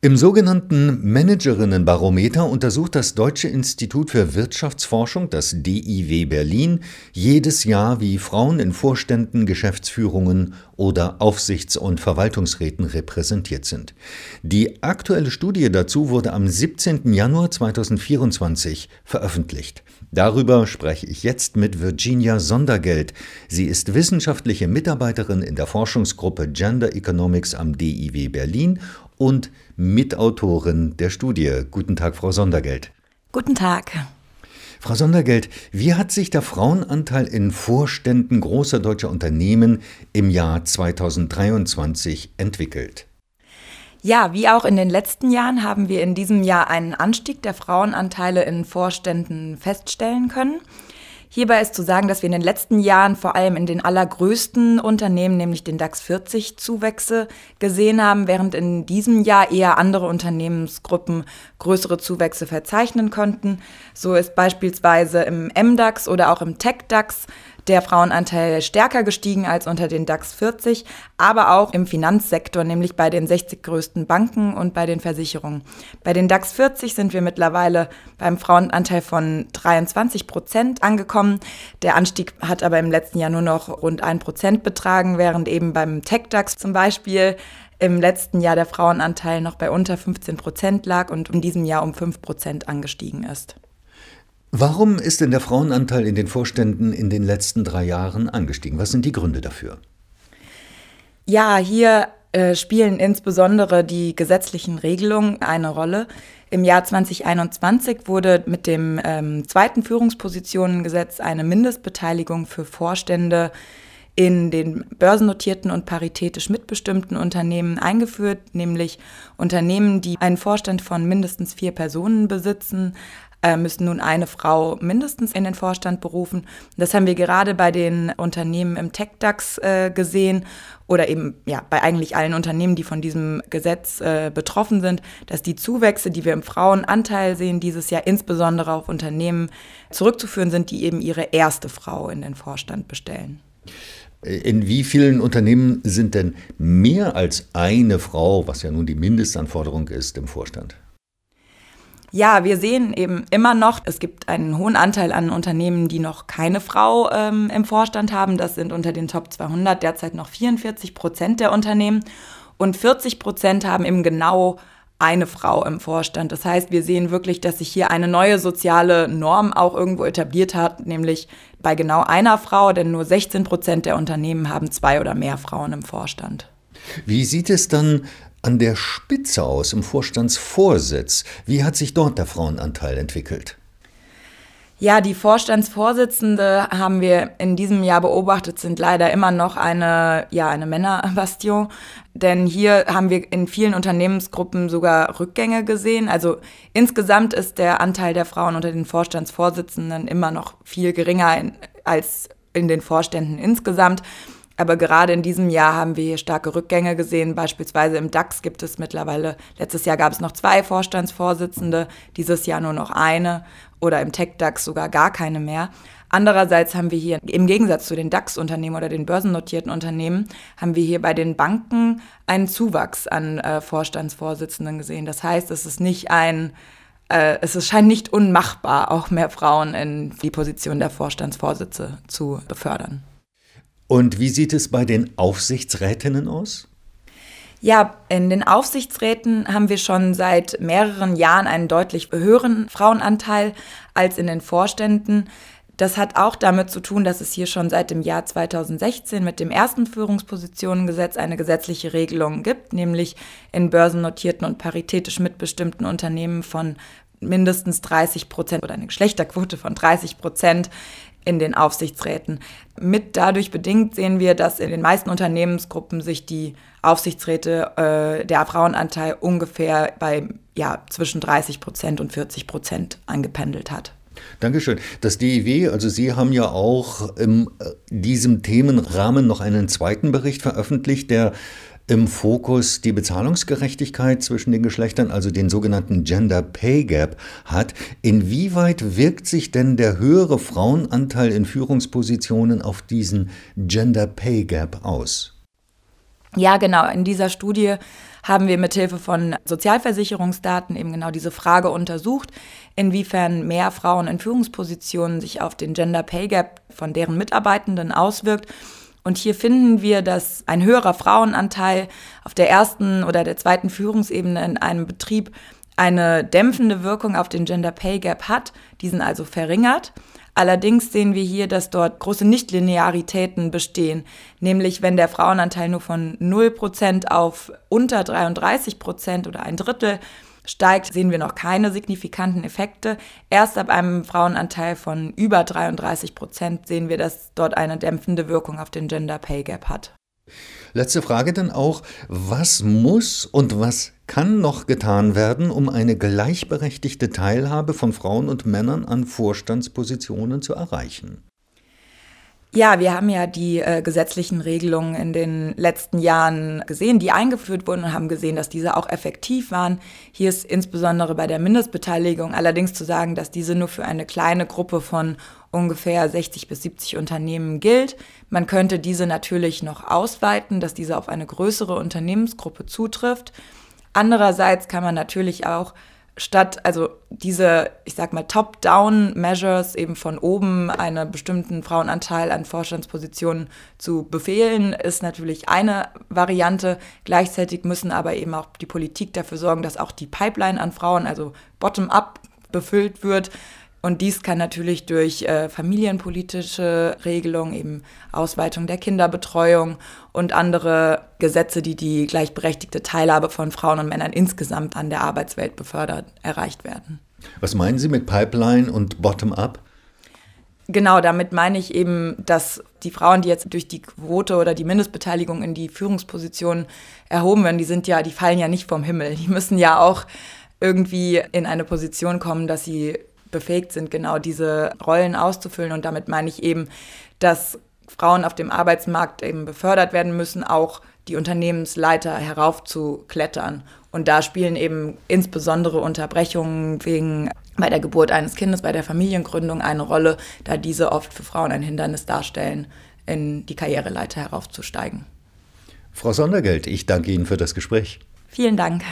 Im sogenannten Managerinnenbarometer untersucht das Deutsche Institut für Wirtschaftsforschung, das DIW Berlin, jedes Jahr, wie Frauen in Vorständen, Geschäftsführungen oder Aufsichts- und Verwaltungsräten repräsentiert sind. Die aktuelle Studie dazu wurde am 17. Januar 2024 veröffentlicht. Darüber spreche ich jetzt mit Virginia Sondergeld. Sie ist wissenschaftliche Mitarbeiterin in der Forschungsgruppe Gender Economics am DIW Berlin und Mitautorin der Studie. Guten Tag, Frau Sondergeld. Guten Tag. Frau Sondergeld, wie hat sich der Frauenanteil in Vorständen großer deutscher Unternehmen im Jahr 2023 entwickelt? Ja, wie auch in den letzten Jahren haben wir in diesem Jahr einen Anstieg der Frauenanteile in Vorständen feststellen können. Hierbei ist zu sagen, dass wir in den letzten Jahren vor allem in den allergrößten Unternehmen, nämlich den DAX 40, Zuwächse gesehen haben, während in diesem Jahr eher andere Unternehmensgruppen größere Zuwächse verzeichnen konnten. So ist beispielsweise im MDAX oder auch im TechDAX der Frauenanteil stärker gestiegen als unter den DAX 40, aber auch im Finanzsektor, nämlich bei den 60 größten Banken und bei den Versicherungen. Bei den DAX 40 sind wir mittlerweile beim Frauenanteil von 23 Prozent angekommen. Der Anstieg hat aber im letzten Jahr nur noch rund ein Prozent betragen, während eben beim TechDAX zum Beispiel im letzten Jahr der Frauenanteil noch bei unter 15 Prozent lag und in diesem Jahr um 5 Prozent angestiegen ist. Warum ist denn der Frauenanteil in den Vorständen in den letzten drei Jahren angestiegen? Was sind die Gründe dafür? Ja, hier äh, spielen insbesondere die gesetzlichen Regelungen eine Rolle. Im Jahr 2021 wurde mit dem ähm, zweiten Führungspositionengesetz eine Mindestbeteiligung für Vorstände in den börsennotierten und paritätisch mitbestimmten Unternehmen eingeführt, nämlich Unternehmen, die einen Vorstand von mindestens vier Personen besitzen, äh, müssen nun eine Frau mindestens in den Vorstand berufen. Das haben wir gerade bei den Unternehmen im TechDAX äh, gesehen oder eben ja bei eigentlich allen Unternehmen, die von diesem Gesetz äh, betroffen sind, dass die Zuwächse, die wir im Frauenanteil sehen, dieses Jahr insbesondere auf Unternehmen zurückzuführen sind, die eben ihre erste Frau in den Vorstand bestellen. In wie vielen Unternehmen sind denn mehr als eine Frau, was ja nun die Mindestanforderung ist, im Vorstand? Ja, wir sehen eben immer noch, es gibt einen hohen Anteil an Unternehmen, die noch keine Frau ähm, im Vorstand haben. Das sind unter den Top 200 derzeit noch 44 Prozent der Unternehmen. Und 40 Prozent haben eben genau eine Frau im Vorstand. Das heißt, wir sehen wirklich, dass sich hier eine neue soziale Norm auch irgendwo etabliert hat, nämlich bei genau einer Frau, denn nur 16 Prozent der Unternehmen haben zwei oder mehr Frauen im Vorstand. Wie sieht es dann an der Spitze aus, im Vorstandsvorsitz? Wie hat sich dort der Frauenanteil entwickelt? Ja, die Vorstandsvorsitzende haben wir in diesem Jahr beobachtet, sind leider immer noch eine, ja, eine Männerbastion. Denn hier haben wir in vielen Unternehmensgruppen sogar Rückgänge gesehen. Also insgesamt ist der Anteil der Frauen unter den Vorstandsvorsitzenden immer noch viel geringer als in den Vorständen insgesamt. Aber gerade in diesem Jahr haben wir hier starke Rückgänge gesehen. Beispielsweise im DAX gibt es mittlerweile, letztes Jahr gab es noch zwei Vorstandsvorsitzende, dieses Jahr nur noch eine oder im Tech-DAX sogar gar keine mehr. Andererseits haben wir hier im Gegensatz zu den DAX-Unternehmen oder den börsennotierten Unternehmen, haben wir hier bei den Banken einen Zuwachs an äh, Vorstandsvorsitzenden gesehen. Das heißt, es ist nicht ein äh, es scheint nicht unmachbar, auch mehr Frauen in die Position der Vorstandsvorsitze zu befördern. Und wie sieht es bei den Aufsichtsrätinnen aus? Ja, in den Aufsichtsräten haben wir schon seit mehreren Jahren einen deutlich höheren Frauenanteil als in den Vorständen. Das hat auch damit zu tun, dass es hier schon seit dem Jahr 2016 mit dem ersten Führungspositionengesetz eine gesetzliche Regelung gibt, nämlich in börsennotierten und paritätisch mitbestimmten Unternehmen von mindestens 30 Prozent oder eine Geschlechterquote von 30 Prozent in den Aufsichtsräten. Mit dadurch bedingt sehen wir, dass in den meisten Unternehmensgruppen sich die Aufsichtsräte, äh, der Frauenanteil ungefähr bei ja, zwischen 30 Prozent und 40 Prozent angependelt hat. Dankeschön. Das DIW, also Sie haben ja auch in äh, diesem Themenrahmen noch einen zweiten Bericht veröffentlicht, der im Fokus die Bezahlungsgerechtigkeit zwischen den Geschlechtern, also den sogenannten Gender Pay Gap, hat. Inwieweit wirkt sich denn der höhere Frauenanteil in Führungspositionen auf diesen Gender Pay Gap aus? Ja, genau. In dieser Studie haben wir mithilfe von Sozialversicherungsdaten eben genau diese Frage untersucht, inwiefern mehr Frauen in Führungspositionen sich auf den Gender Pay Gap von deren Mitarbeitenden auswirkt. Und hier finden wir, dass ein höherer Frauenanteil auf der ersten oder der zweiten Führungsebene in einem Betrieb eine dämpfende Wirkung auf den Gender Pay Gap hat, diesen also verringert. Allerdings sehen wir hier, dass dort große Nichtlinearitäten bestehen, nämlich wenn der Frauenanteil nur von 0% auf unter 33% oder ein Drittel steigt, sehen wir noch keine signifikanten Effekte. Erst ab einem Frauenanteil von über 33% sehen wir, dass dort eine dämpfende Wirkung auf den Gender Pay Gap hat. Letzte Frage dann auch, was muss und was kann noch getan werden, um eine gleichberechtigte Teilhabe von Frauen und Männern an Vorstandspositionen zu erreichen? Ja, wir haben ja die äh, gesetzlichen Regelungen in den letzten Jahren gesehen, die eingeführt wurden und haben gesehen, dass diese auch effektiv waren. Hier ist insbesondere bei der Mindestbeteiligung allerdings zu sagen, dass diese nur für eine kleine Gruppe von ungefähr 60 bis 70 Unternehmen gilt. Man könnte diese natürlich noch ausweiten, dass diese auf eine größere Unternehmensgruppe zutrifft. Andererseits kann man natürlich auch statt, also diese, ich sag mal, Top-Down-Measures eben von oben einen bestimmten Frauenanteil an Vorstandspositionen zu befehlen, ist natürlich eine Variante. Gleichzeitig müssen aber eben auch die Politik dafür sorgen, dass auch die Pipeline an Frauen, also bottom-up, befüllt wird. Und dies kann natürlich durch äh, familienpolitische Regelungen, eben Ausweitung der Kinderbetreuung und andere Gesetze, die die gleichberechtigte Teilhabe von Frauen und Männern insgesamt an der Arbeitswelt befördert, erreicht werden. Was meinen Sie mit Pipeline und Bottom-up? Genau, damit meine ich eben, dass die Frauen, die jetzt durch die Quote oder die Mindestbeteiligung in die Führungspositionen erhoben werden, die sind ja, die fallen ja nicht vom Himmel. Die müssen ja auch irgendwie in eine Position kommen, dass sie befähigt sind, genau diese Rollen auszufüllen. Und damit meine ich eben, dass Frauen auf dem Arbeitsmarkt eben befördert werden müssen, auch die Unternehmensleiter heraufzuklettern. Und da spielen eben insbesondere Unterbrechungen wegen bei der Geburt eines Kindes, bei der Familiengründung eine Rolle, da diese oft für Frauen ein Hindernis darstellen, in die Karriereleiter heraufzusteigen. Frau Sondergeld, ich danke Ihnen für das Gespräch. Vielen Dank.